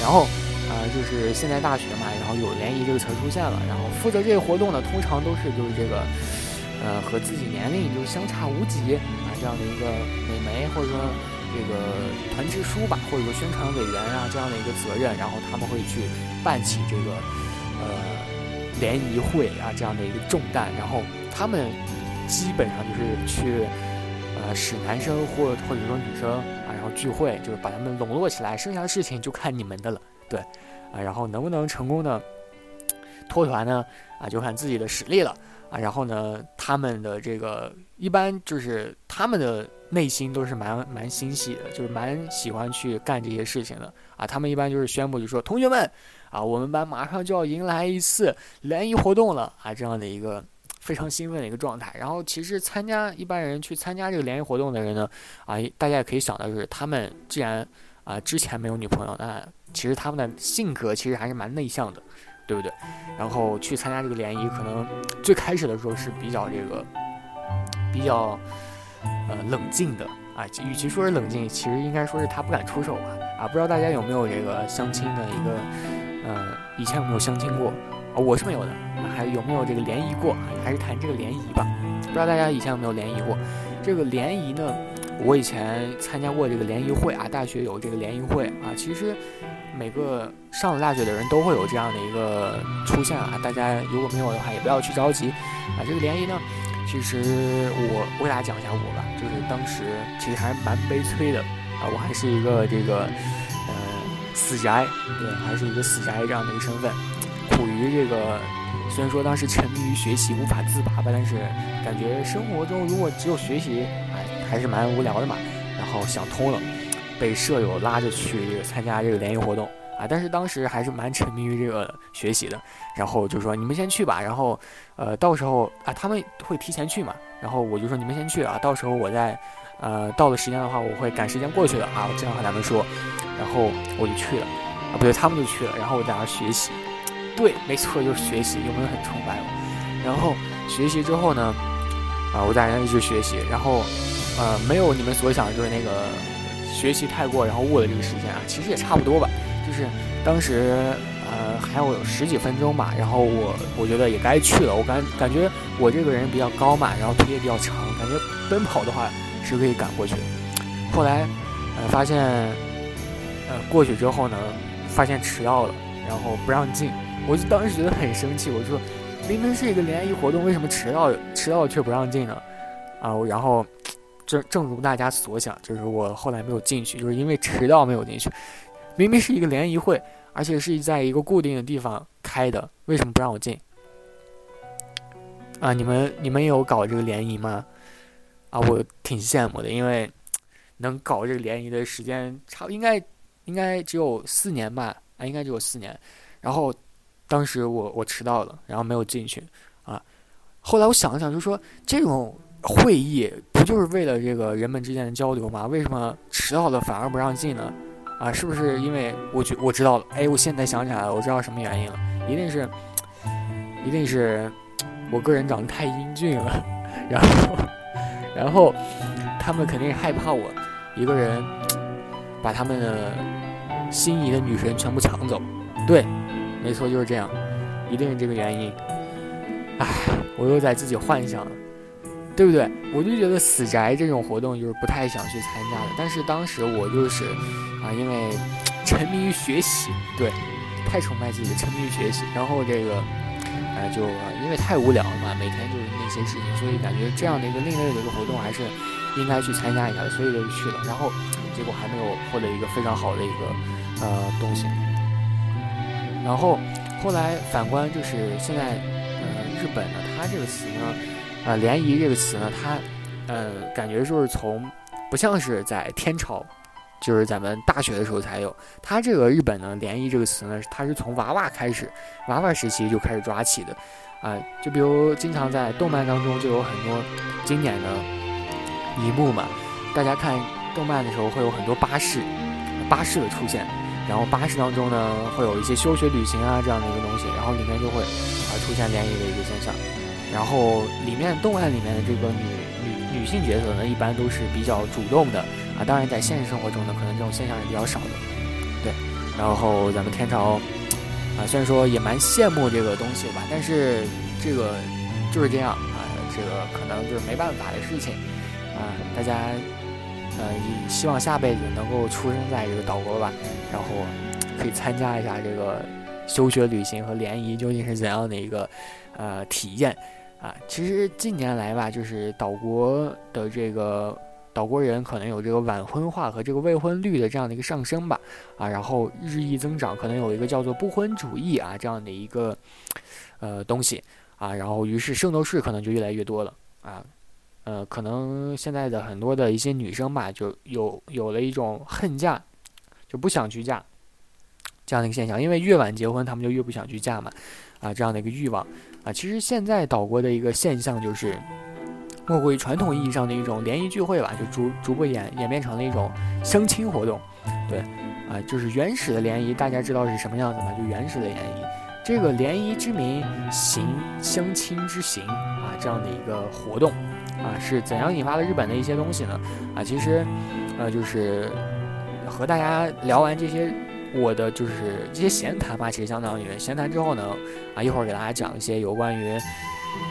然后。啊，就是现在大学嘛，然后有联谊这个词出现了，然后负责这个活动的通常都是就是这个，呃，和自己年龄就相差无几啊这样的一个美眉，或者说这个团支书吧，或者说宣传委员啊这样的一个责任，然后他们会去办起这个呃联谊会啊这样的一个重担，然后他们基本上就是去呃使男生或或者说女生聚会，就是把他们笼络起来，剩下的事情就看你们的了。对，啊，然后能不能成功的脱团呢？啊，就看自己的实力了。啊，然后呢，他们的这个一般就是他们的内心都是蛮蛮欣喜的，就是蛮喜欢去干这些事情的。啊，他们一般就是宣布就说，同学们，啊，我们班马上就要迎来一次联谊活动了，啊，这样的一个非常兴奋的一个状态。然后其实参加一般人去参加这个联谊活动的人呢，啊，大家也可以想到，就是他们既然啊之前没有女朋友，那其实他们的性格其实还是蛮内向的。对不对？然后去参加这个联谊，可能最开始的时候是比较这个比较呃冷静的啊。与其说是冷静，其实应该说是他不敢出手吧啊。不知道大家有没有这个相亲的一个呃，以前有没有相亲过我是没有的。还有没有这个联谊过？还是谈这个联谊吧。不知道大家以前有没有联谊过？这个联谊呢，我以前参加过这个联谊会啊，大学有这个联谊会啊，其实。每个上了大学的人都会有这样的一个出现啊，大家如果没有的话，也不要去着急啊。这个联谊呢，其实我我给大家讲一下我吧，就是当时其实还是蛮悲催的啊，我还是一个这个呃死宅，对，还是一个死宅这样的一个身份，于这个虽然说当时沉迷于学习无法自拔吧，但是感觉生活中如果只有学习，哎，还是蛮无聊的嘛，然后想通了。被舍友拉着去参加这个联谊活动啊，但是当时还是蛮沉迷于这个学习的，然后就说你们先去吧，然后呃到时候啊他们会提前去嘛，然后我就说你们先去啊，到时候我在呃到了时间的话我会赶时间过去的啊，我这样和他们说，然后我就去了啊，不对他们就去了，然后我在那学习，对，没错就是学习，有没有很崇拜我？然后学习之后呢，啊我在那一直学习，然后呃没有你们所想就是那个。学习太过，然后误了这个时间啊，其实也差不多吧。就是当时呃还有十几分钟吧，然后我我觉得也该去了。我感感觉我这个人比较高嘛，然后腿也比较长，感觉奔跑的话是可以赶过去的。后来呃发现呃过去之后呢，发现迟到了，然后不让进，我就当时觉得很生气。我说明明是一个联谊活动，为什么迟到迟到却不让进呢？啊，然后。正正如大家所想，就是我后来没有进去，就是因为迟到没有进去。明明是一个联谊会，而且是在一个固定的地方开的，为什么不让我进？啊，你们你们有搞这个联谊吗？啊，我挺羡慕的，因为能搞这个联谊的时间差应该应该只有四年吧？啊，应该只有四年。然后当时我我迟到了，然后没有进去啊。后来我想了想，就说这种。会议不就是为了这个人们之间的交流吗？为什么迟到了反而不让进呢？啊，是不是因为我觉我知道了？哎，我现在想起来了，我知道什么原因了，一定是，一定是我个人长得太英俊了，然后，然后他们肯定害怕我一个人把他们的心仪的女神全部抢走。对，没错，就是这样，一定是这个原因。唉，我又在自己幻想了。对不对？我就觉得死宅这种活动就是不太想去参加的。但是当时我就是啊，因为沉迷于学习，对，太崇拜自己，沉迷于学习。然后这个啊，就因为太无聊了嘛，每天就是那些事情，所以感觉这样的一个另类的一个活动还是应该去参加一下的，所以就去了。然后结果还没有获得一个非常好的一个呃东西。然后后来反观就是现在呃日本呢，它这个词呢。呃，联谊这个词呢，它，呃，感觉就是从不像是在天朝，就是咱们大学的时候才有。它这个日本呢，联谊这个词呢，它是从娃娃开始，娃娃时期就开始抓起的。啊，就比如经常在动漫当中就有很多经典的一幕嘛。大家看动漫的时候会有很多巴士，巴士的出现，然后巴士当中呢会有一些休学旅行啊这样的一个东西，然后里面就会啊出现联谊的一个现象。然后里面动漫里面的这个女女女性角色呢，一般都是比较主动的啊。当然，在现实生活中呢，可能这种现象是比较少的。对，然后咱们天朝啊，虽然说也蛮羡慕这个东西吧，但是这个就是这样啊，这个可能就是没办法的事情啊。大家呃，希望下辈子能够出生在这个岛国吧，然后可以参加一下这个休学旅行和联谊究竟是怎样的一个呃体验。啊，其实近年来吧，就是岛国的这个岛国人可能有这个晚婚化和这个未婚率的这样的一个上升吧，啊，然后日益增长，可能有一个叫做不婚主义啊这样的一个呃东西啊，然后于是圣斗士可能就越来越多了啊，呃，可能现在的很多的一些女生吧，就有有了一种恨嫁，就不想去嫁这样的一个现象，因为越晚结婚，他们就越不想去嫁嘛，啊，这样的一个欲望啊，其实现在岛国的一个现象就是。莫过于传统意义上的一种联谊聚会吧，就逐逐步演演变成了一种相亲活动，对，啊，就是原始的联谊，大家知道是什么样子吗？就原始的联谊，这个联谊之名，行相亲之行，这样的一个活动，啊，是怎样引发了日本的一些东西呢？啊，其实，呃，就是和大家聊完这些，我的就是这些闲谈吧，其实相当于闲谈之后呢，啊，一会儿给大家讲一些有关于。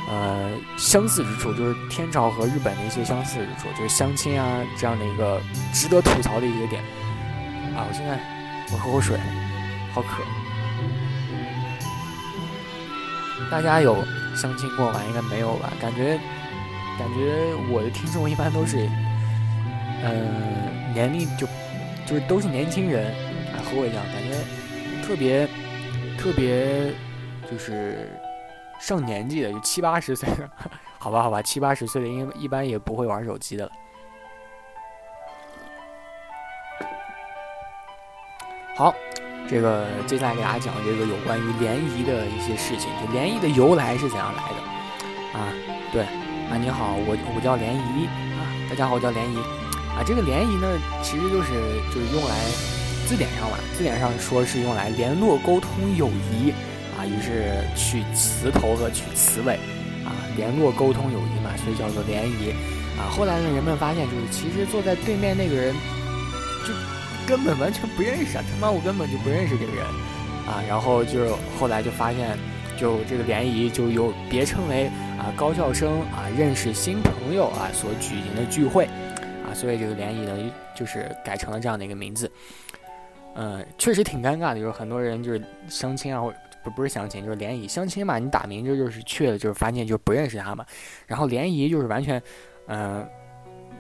呃，相似之处就是天朝和日本的一些相似之处，就是相亲啊这样的一个值得吐槽的一个点啊。我现在我喝口水，好渴。大家有相亲过吗？应该没有吧？感觉感觉我的听众一般都是，嗯，年龄就就是都是年轻人啊，和我一样，感觉特别特别就是。上年纪的就七八十岁，好吧，好吧，七八十岁的应该一般也不会玩手机的。好，这个接下来给大家讲这个有关于联谊的一些事情，就联谊的由来是怎样来的啊？对，啊，你好，我我叫联谊啊，大家好，我叫联谊啊。这个联谊呢，其实就是就是用来字典上嘛，字典上说是用来联络、沟通、友谊。啊，于是取词头和取词尾，啊，联络沟通友谊嘛，所以叫做联谊。啊，后来呢，人们发现就是其实坐在对面那个人，根本完全不认识啊，他妈我根本就不认识这个人，啊，然后就是后来就发现，就这个联谊就有别称为啊高校生啊认识新朋友啊所举行的聚会，啊，所以这个联谊呢就是改成了这样的一个名字。嗯，确实挺尴尬的，就是很多人就是相亲啊或。不不是相亲，就是联谊。相亲嘛，你打名字就是去了，就是发现就不认识他嘛。然后联谊就是完全，嗯，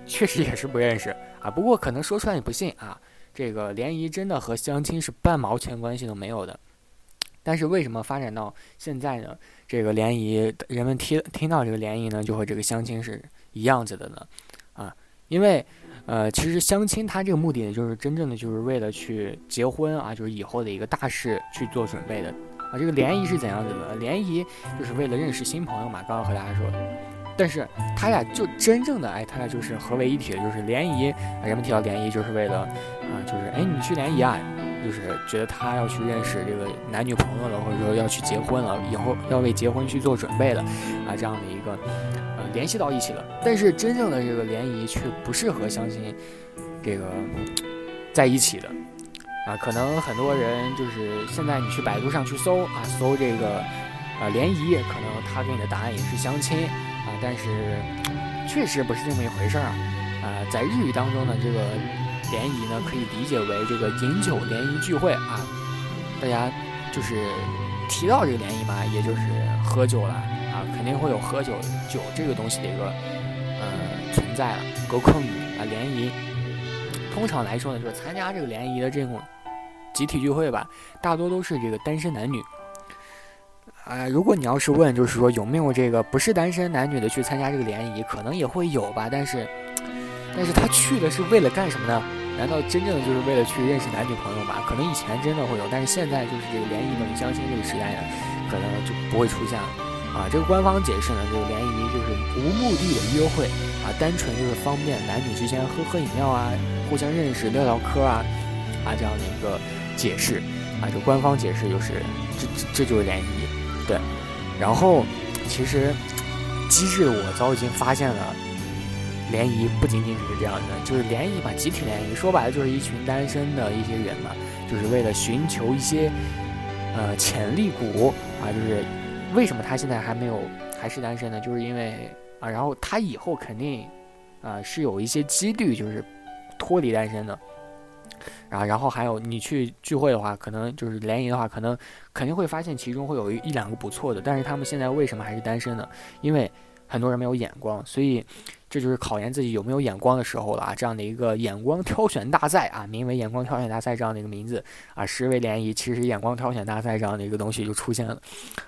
确实也是不认识啊。不过可能说出来你不信啊，这个联谊真的和相亲是半毛钱关系都没有的。但是为什么发展到现在呢？这个联谊，人们听听到这个联谊呢，就和这个相亲是一样子的呢？啊，因为呃，其实相亲它这个目的呢，就是真正的就是为了去结婚啊，就是以后的一个大事去做准备的。啊，这个联谊是怎样子的？联谊就是为了认识新朋友嘛，刚刚和大家说。但是他俩就真正的哎，他俩就是合为一体的，就是联谊。人们提到联谊，就是为了啊，就是哎，你去联谊啊，就是觉得他要去认识这个男女朋友了，或者说要去结婚了，以后要为结婚去做准备了啊，这样的一个呃联系到一起了。但是真正的这个联谊却不适合相亲这个在一起的。啊，可能很多人就是现在你去百度上去搜啊，搜这个呃联谊，可能他给你的答案也是相亲，但是确实不是这么一回事儿啊。啊，在日语当中呢，这个联谊呢可以理解为这个饮酒联谊聚会啊，大家就是提到这个联谊嘛，也就是喝酒了啊，肯定会有喝酒酒这个东西的一个呃存在了。隔空语啊，联谊通常来说呢，就是参加这个联谊的这种。集体聚会吧，大多都是这个单身男女。啊，如果你要是问，就是说有没有这个不是单身男女的去参加这个联谊，可能也会有吧。但是，但是他去的是为了干什么呢？难道真正的就是为了去认识男女朋友吗？可能以前真的会有，但是现在就是这个联谊等于相亲这个时代呢，可能就不会出现了。啊，这个官方解释呢，这个联谊就是无目的的约会，啊，单纯就是方便男女之间喝喝饮料啊，互相认识、聊聊嗑啊，啊这样的一个。解释啊，这官方解释就是这这这就是联谊，对。然后其实机智的我早已经发现了，联谊不仅仅只是这样的，就是联谊嘛，集体联谊，说白了就是一群单身的一些人嘛，就是为了寻求一些呃潜力股啊，就是为什么他现在还没有还是单身呢？就是因为啊，然后他以后肯定啊是有一些几率就是脱离单身的。啊，然后还有你去聚会的话，可能就是联谊的话，可能肯定会发现其中会有一一两个不错的。但是他们现在为什么还是单身呢？因为很多人没有眼光，所以这就是考验自己有没有眼光的时候了啊！这样的一个眼光挑选大赛啊，名为眼光挑选大赛这样的一个名字啊，实为联谊其实眼光挑选大赛这样的一个东西就出现了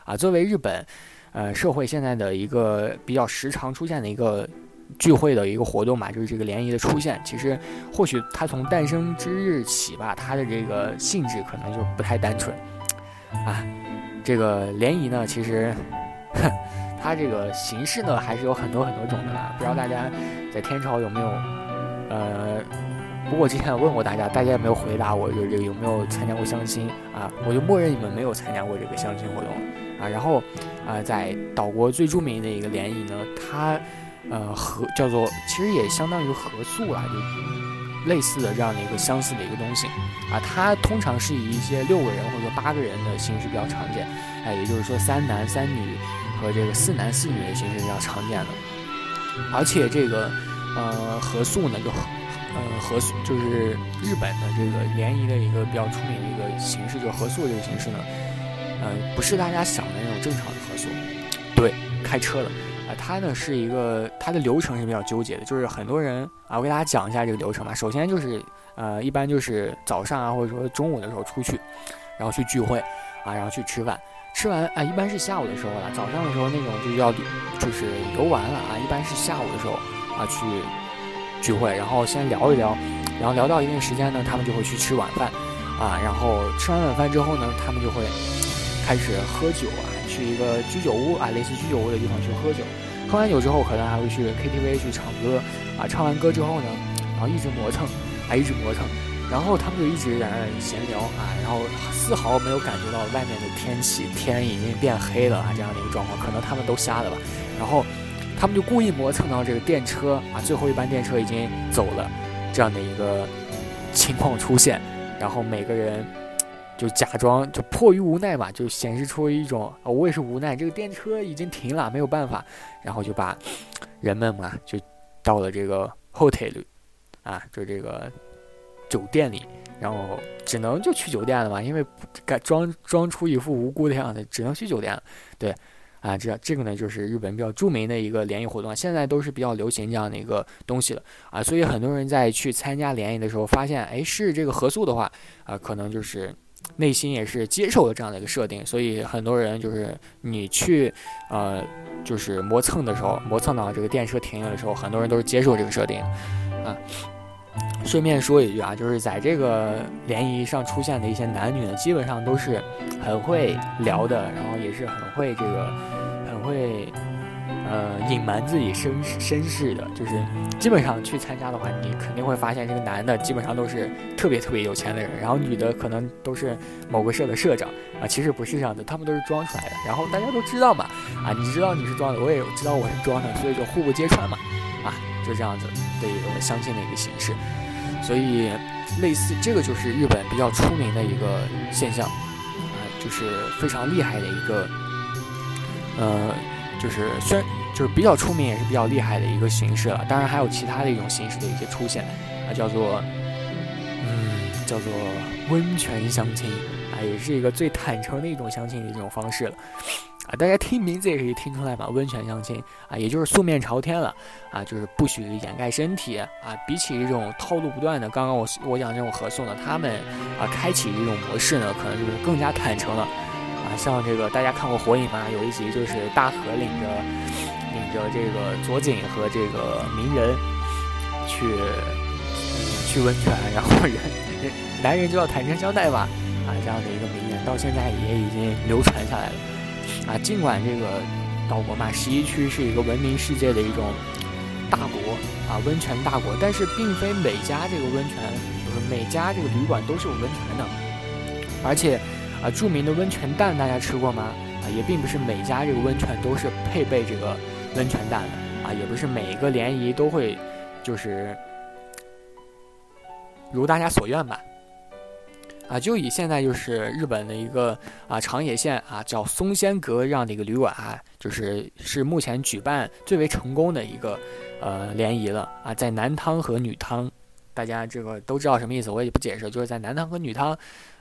啊。作为日本呃社会现在的一个比较时常出现的一个。聚会的一个活动嘛，就是这个联谊的出现。其实，或许它从诞生之日起吧，它的这个性质可能就不太单纯啊。这个联谊呢，其实，*laughs* 它这个形式呢，还是有很多很多种的啦。不知道大家在天朝有没有？呃，不过之前问过大家，大家也没有回答我，就是这个有没有参加过相亲啊？我就默认你们没有参加过这个相亲活动啊。然后啊，在岛国最著名的一个联谊呢，它。呃，合叫做，其实也相当于合宿啦，就类似的这样的一个相似的一个东西啊。它通常是以一些六个人或者八个人的形式比较常见，哎，也就是说三男三女和这个四男四女的形式比较常见的。而且这个呃合宿呢，就呃合宿就是日本的这个联谊的一个比较出名的一个形式，就合宿这个形式呢，呃，不是大家想的那种正常的合宿，对，开车的。啊，它呢是一个，它的流程是比较纠结的，就是很多人啊，我给大家讲一下这个流程吧。首先就是，呃，一般就是早上啊，或者说中午的时候出去，然后去聚会，啊，然后去吃饭，吃完啊，一般是下午的时候了。早上的时候那种就要就是游玩了啊，一般是下午的时候啊去聚会，然后先聊一聊，然后聊到一定时间呢，他们就会去吃晚饭，啊，然后吃完晚饭之后呢，他们就会开始喝酒啊。去一个居酒屋啊，类似居酒屋的地方去喝酒，喝完酒之后，可能还会去 KTV 去唱歌啊。唱完歌之后呢，然后一直磨蹭，啊，一直磨蹭，然后他们就一直在那闲聊啊，然后丝毫没有感觉到外面的天气，天已经变黑了啊，这样的一个状况，可能他们都瞎了吧。然后他们就故意磨蹭到这个电车啊，最后一班电车已经走了，这样的一个情况出现，然后每个人。就假装就迫于无奈嘛，就显示出一种啊，我也是无奈，这个电车已经停了，没有办法，然后就把人们嘛就到了这个 hotel 啊，就这个酒店里，然后只能就去酒店了嘛，因为敢装装出一副无辜的样子，只能去酒店了。对，啊，这这个呢就是日本比较著名的一个联谊活动，现在都是比较流行这样的一个东西了啊，所以很多人在去参加联谊的时候，发现哎是这个合宿的话啊，可能就是。内心也是接受了这样的一个设定，所以很多人就是你去，呃，就是磨蹭的时候，磨蹭到这个电车停了的时候，很多人都是接受这个设定，啊。顺便说一句啊，就是在这个联谊上出现的一些男女呢，基本上都是很会聊的，然后也是很会这个，很会。呃，隐瞒自己身身世的，就是基本上去参加的话，你肯定会发现这个男的基本上都是特别特别有钱的人，然后女的可能都是某个社的社长啊，其实不是这样的，他们都是装出来的。然后大家都知道嘛，啊，你知道你是装的，我也知道我是装的，所以就互不揭穿嘛，啊，就这样子的一个相亲的一个形式。所以类似这个就是日本比较出名的一个现象，啊，就是非常厉害的一个，呃。就是虽然就是比较出名，也是比较厉害的一个形式了。当然还有其他的一种形式的一些出现，啊，叫做嗯，叫做温泉相亲啊，也是一个最坦诚的一种相亲的一种方式了。啊，大家听名字也可以听出来嘛，温泉相亲啊，也就是素面朝天了啊，就是不许掩盖身体啊。比起这种套路不断的，刚刚我我讲这种合宿呢，他们啊开启这种模式呢，可能就是更加坦诚了。像这个大家看过《火影》吗？有一集就是大河领着领着这个佐井和这个鸣人去去温泉，然后人男人就要坦诚相待吧，啊，这样的一个名言到现在也已经流传下来了。啊，尽管这个岛国嘛，十一区是一个闻名世界的一种大国啊，温泉大国，但是并非每家这个温泉，不是每家这个旅馆都是有温泉的，而且。啊，著名的温泉蛋大家吃过吗？啊，也并不是每家这个温泉都是配备这个温泉蛋的啊，也不是每一个联谊都会就是如大家所愿吧。啊，就以现在就是日本的一个啊长野县啊叫松仙阁这样的一个旅馆啊，就是是目前举办最为成功的一个呃联谊了啊，在男汤和女汤，大家这个都知道什么意思，我也不解释，就是在男汤和女汤。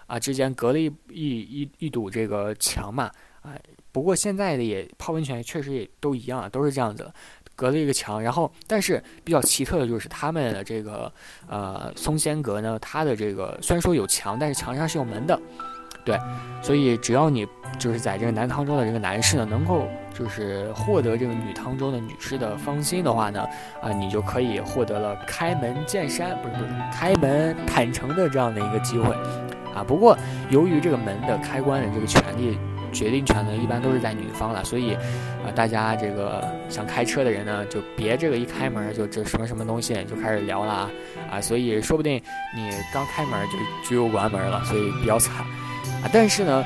啊，之间隔了一一一一堵这个墙嘛，啊，不过现在的也泡温泉确实也都一样啊，都是这样子，隔了一个墙。然后，但是比较奇特的就是他们的这个呃松仙阁呢，它的这个虽然说有墙，但是墙上是有门的。对，所以只要你就是在这个男汤中的这个男士呢，能够就是获得这个女汤中的女士的芳心的话呢，啊，你就可以获得了开门见山，不是不是开门坦诚的这样的一个机会，啊，不过由于这个门的开关的这个权利决定权呢，一般都是在女方了，所以啊，大家这个想开车的人呢，就别这个一开门就这什么什么东西就开始聊了啊，啊，所以说不定你刚开门就就又关门了，所以比较惨。啊，但是呢，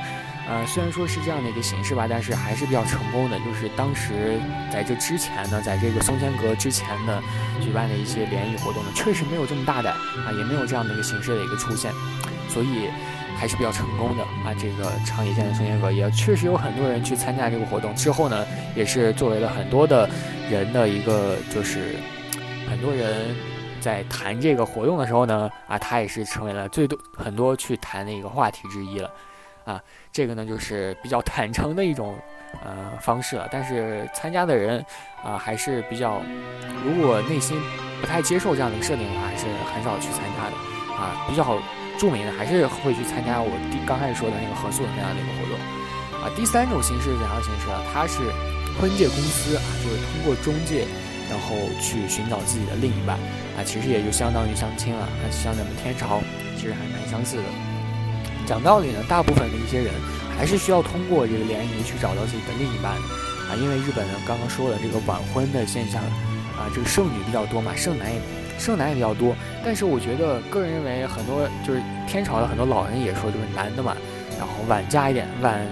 呃，虽然说是这样的一个形式吧，但是还是比较成功的。就是当时在这之前呢，在这个松间阁之前呢举办的一些联谊活动呢，确实没有这么大胆啊，也没有这样的一个形式的一个出现，所以还是比较成功的啊。这个长野县的松仙阁也确实有很多人去参加这个活动，之后呢，也是作为了很多的人的一个，就是很多人。在谈这个活动的时候呢，啊，他也是成为了最多很多去谈的一个话题之一了，啊，这个呢就是比较坦诚的一种呃方式了。但是参加的人啊还是比较，如果内心不太接受这样的设定的话，还是很少去参加的。啊，比较著名的还是会去参加我第刚开始说的那个合宿的那样的一个活动。啊，第三种形式是怎样形式啊？它是婚介公司啊，就是通过中介。然后去寻找自己的另一半啊，其实也就相当于相亲了，啊，像咱们天朝其实还蛮相似的。讲道理呢，大部分的一些人还是需要通过这个联谊去找到自己的另一半啊，因为日本呢刚刚说了这个晚婚的现象啊，这个剩女比较多嘛，剩男也剩男也比较多。但是我觉得个人认为很多就是天朝的很多老人也说，就是男的嘛，然后晚嫁一点晚。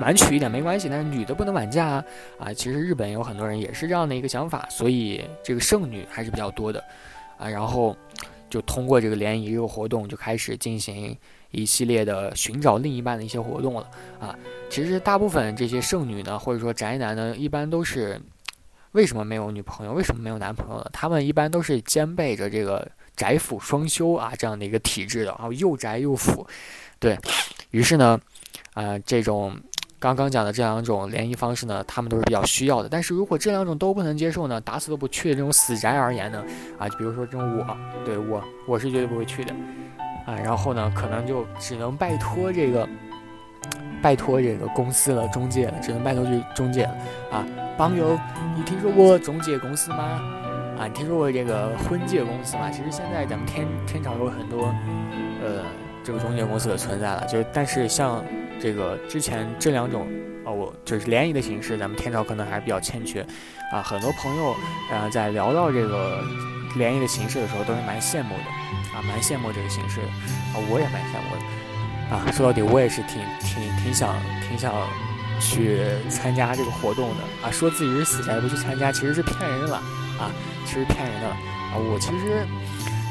晚娶一点没关系，但是女的不能晚嫁啊！啊，其实日本有很多人也是这样的一个想法，所以这个剩女还是比较多的，啊，然后就通过这个联谊这个活动就开始进行一系列的寻找另一半的一些活动了啊。其实大部分这些剩女呢，或者说宅男呢，一般都是为什么没有女朋友，为什么没有男朋友呢？他们一般都是兼备着这个宅腐双修啊这样的一个体质的啊，又宅又腐，对于是呢，啊这种。刚刚讲的这两种联谊方式呢，他们都是比较需要的。但是如果这两种都不能接受呢，打死都不去的这种死宅而言呢，啊，就比如说这种我，对我，我是绝对不会去的，啊，然后呢，可能就只能拜托这个，拜托这个公司了，中介了，只能拜托这中介了，啊，帮友，你听说过中介公司吗？啊，你听说过这个婚介公司吗？其实现在咱们天天朝有很多，呃，这个中介公司的存在了，就是但是像。这个之前这两种，哦，我就是联谊的形式，咱们天朝可能还是比较欠缺，啊，很多朋友，呃，在聊到这个联谊的形式的时候，都是蛮羡慕的，啊，蛮羡慕这个形式的，啊，我也蛮羡慕的，啊，说到底，我也是挺挺挺想挺想去参加这个活动的，啊，说自己是死宅不去参加，其实是骗人了，啊，其实骗人的，啊，我其实，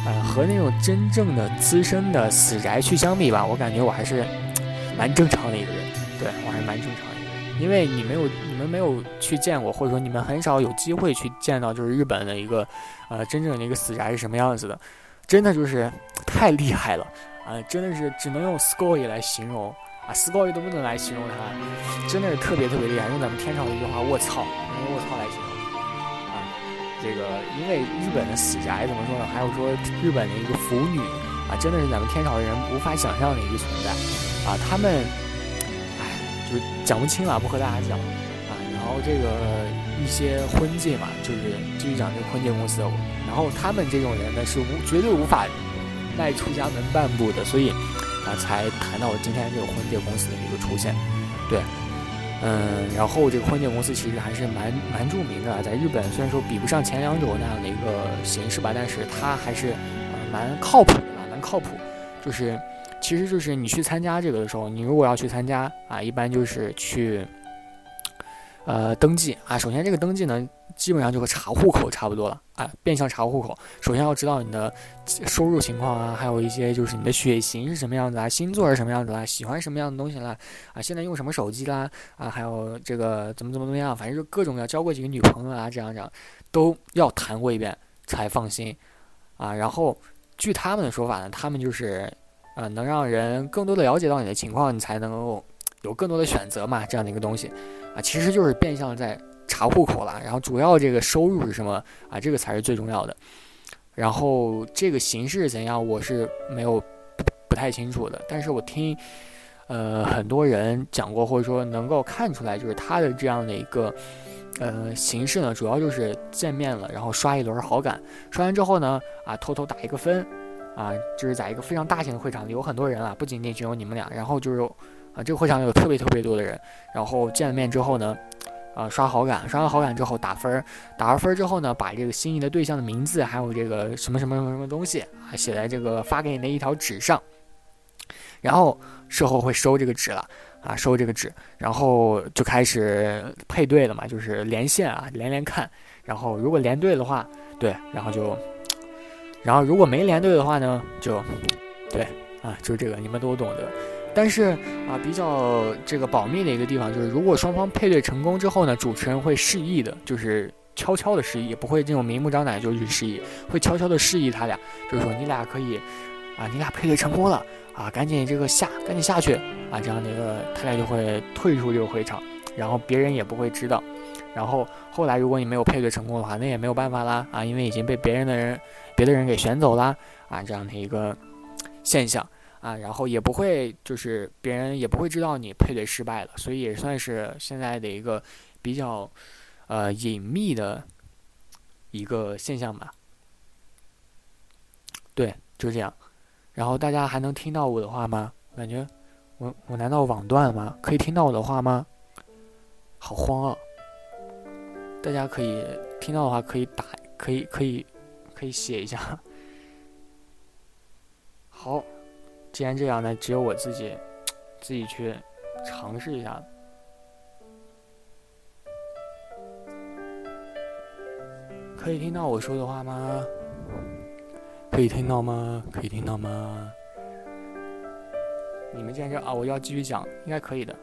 呃，和那种真正的资深的死宅去相比吧，我感觉我还是。蛮正常的一个人，对我还是蛮正常的一个人，因为你没有，你们没有去见过，或者说你们很少有机会去见到，就是日本的一个，呃，真正的一个死宅是什么样子的，真的就是太厉害了啊！真的是只能用 score 来形容啊撕高一都不能来形容他，真的是特别特别厉害。用咱们天朝的一句话，卧槽，用卧槽来形容啊。这个因为日本的死宅怎么说呢？还有说日本的一个腐女啊，真的是咱们天朝的人无法想象的一个存在。啊，他们，哎，就是讲不清了，不和大家讲啊。然后这个一些婚介嘛，就是继续讲这个婚介公司。然后他们这种人呢，是无绝对无法迈出家门半步的，所以啊，才谈到今天这个婚介公司的一个出现。对，嗯，然后这个婚介公司其实还是蛮蛮著名的，在日本虽然说比不上前两种那样的一个形式吧，但是它还是呃蛮靠谱的，蛮靠谱，就是。其实就是你去参加这个的时候，你如果要去参加啊，一般就是去，呃，登记啊。首先这个登记呢，基本上就和查户口差不多了啊，变相查户口。首先要知道你的收入情况啊，还有一些就是你的血型是什么样子啊，星座是什么样子啊，喜欢什么样的东西啦啊，现在用什么手机啦啊，还有这个怎么怎么怎么样，反正就各种要交过几个女朋友啊，这样这样都要谈过一遍才放心啊。然后据他们的说法呢，他们就是。呃，能让人更多的了解到你的情况，你才能够有更多的选择嘛，这样的一个东西啊，其实就是变相在查户口了。然后主要这个收入是什么啊？这个才是最重要的。然后这个形式怎样，我是没有不太清楚的。但是我听呃很多人讲过，或者说能够看出来，就是他的这样的一个呃形式呢，主要就是见面了，然后刷一轮好感，刷完之后呢啊偷偷打一个分啊，就是在一个非常大型的会场里，有很多人啊，不仅仅只有你们俩，然后就是啊这个会场有特别特别多的人，然后见了面之后呢。啊，刷好感，刷完好感之后打分，打完分之后呢，把这个心仪的对象的名字，还有这个什么什么什么什么东西啊，写在这个发给你的一条纸上，然后事后会收这个纸了啊，收这个纸，然后就开始配对了嘛，就是连线啊，连连看，然后如果连对的话，对，然后就，然后如果没连对的话呢，就，对，啊，就是这个，你们都懂得。但是啊，比较这个保密的一个地方就是，如果双方配对成功之后呢，主持人会示意的，就是悄悄的示意，也不会这种明目张胆就去示意，会悄悄的示意他俩，就是说你俩可以，啊，你俩配对成功了啊，赶紧这个下，赶紧下去啊，这样的一个他俩就会退出这个会场，然后别人也不会知道，然后后来如果你没有配对成功的话，那也没有办法啦啊，因为已经被别人的人，别的人给选走啦啊，这样的一个现象。啊，然后也不会，就是别人也不会知道你配对失败了，所以也算是现在的一个比较呃隐秘的一个现象吧。对，就这样。然后大家还能听到我的话吗？感觉我我难道网断了吗？可以听到我的话吗？好慌啊！大家可以听到的话，可以打，可以可以可以写一下。*laughs* 好。既然这样，那只有我自己，自己去尝试一下。可以听到我说的话吗？可以听到吗？可以听到吗？你们既然这啊，我要继续讲，应该可以的。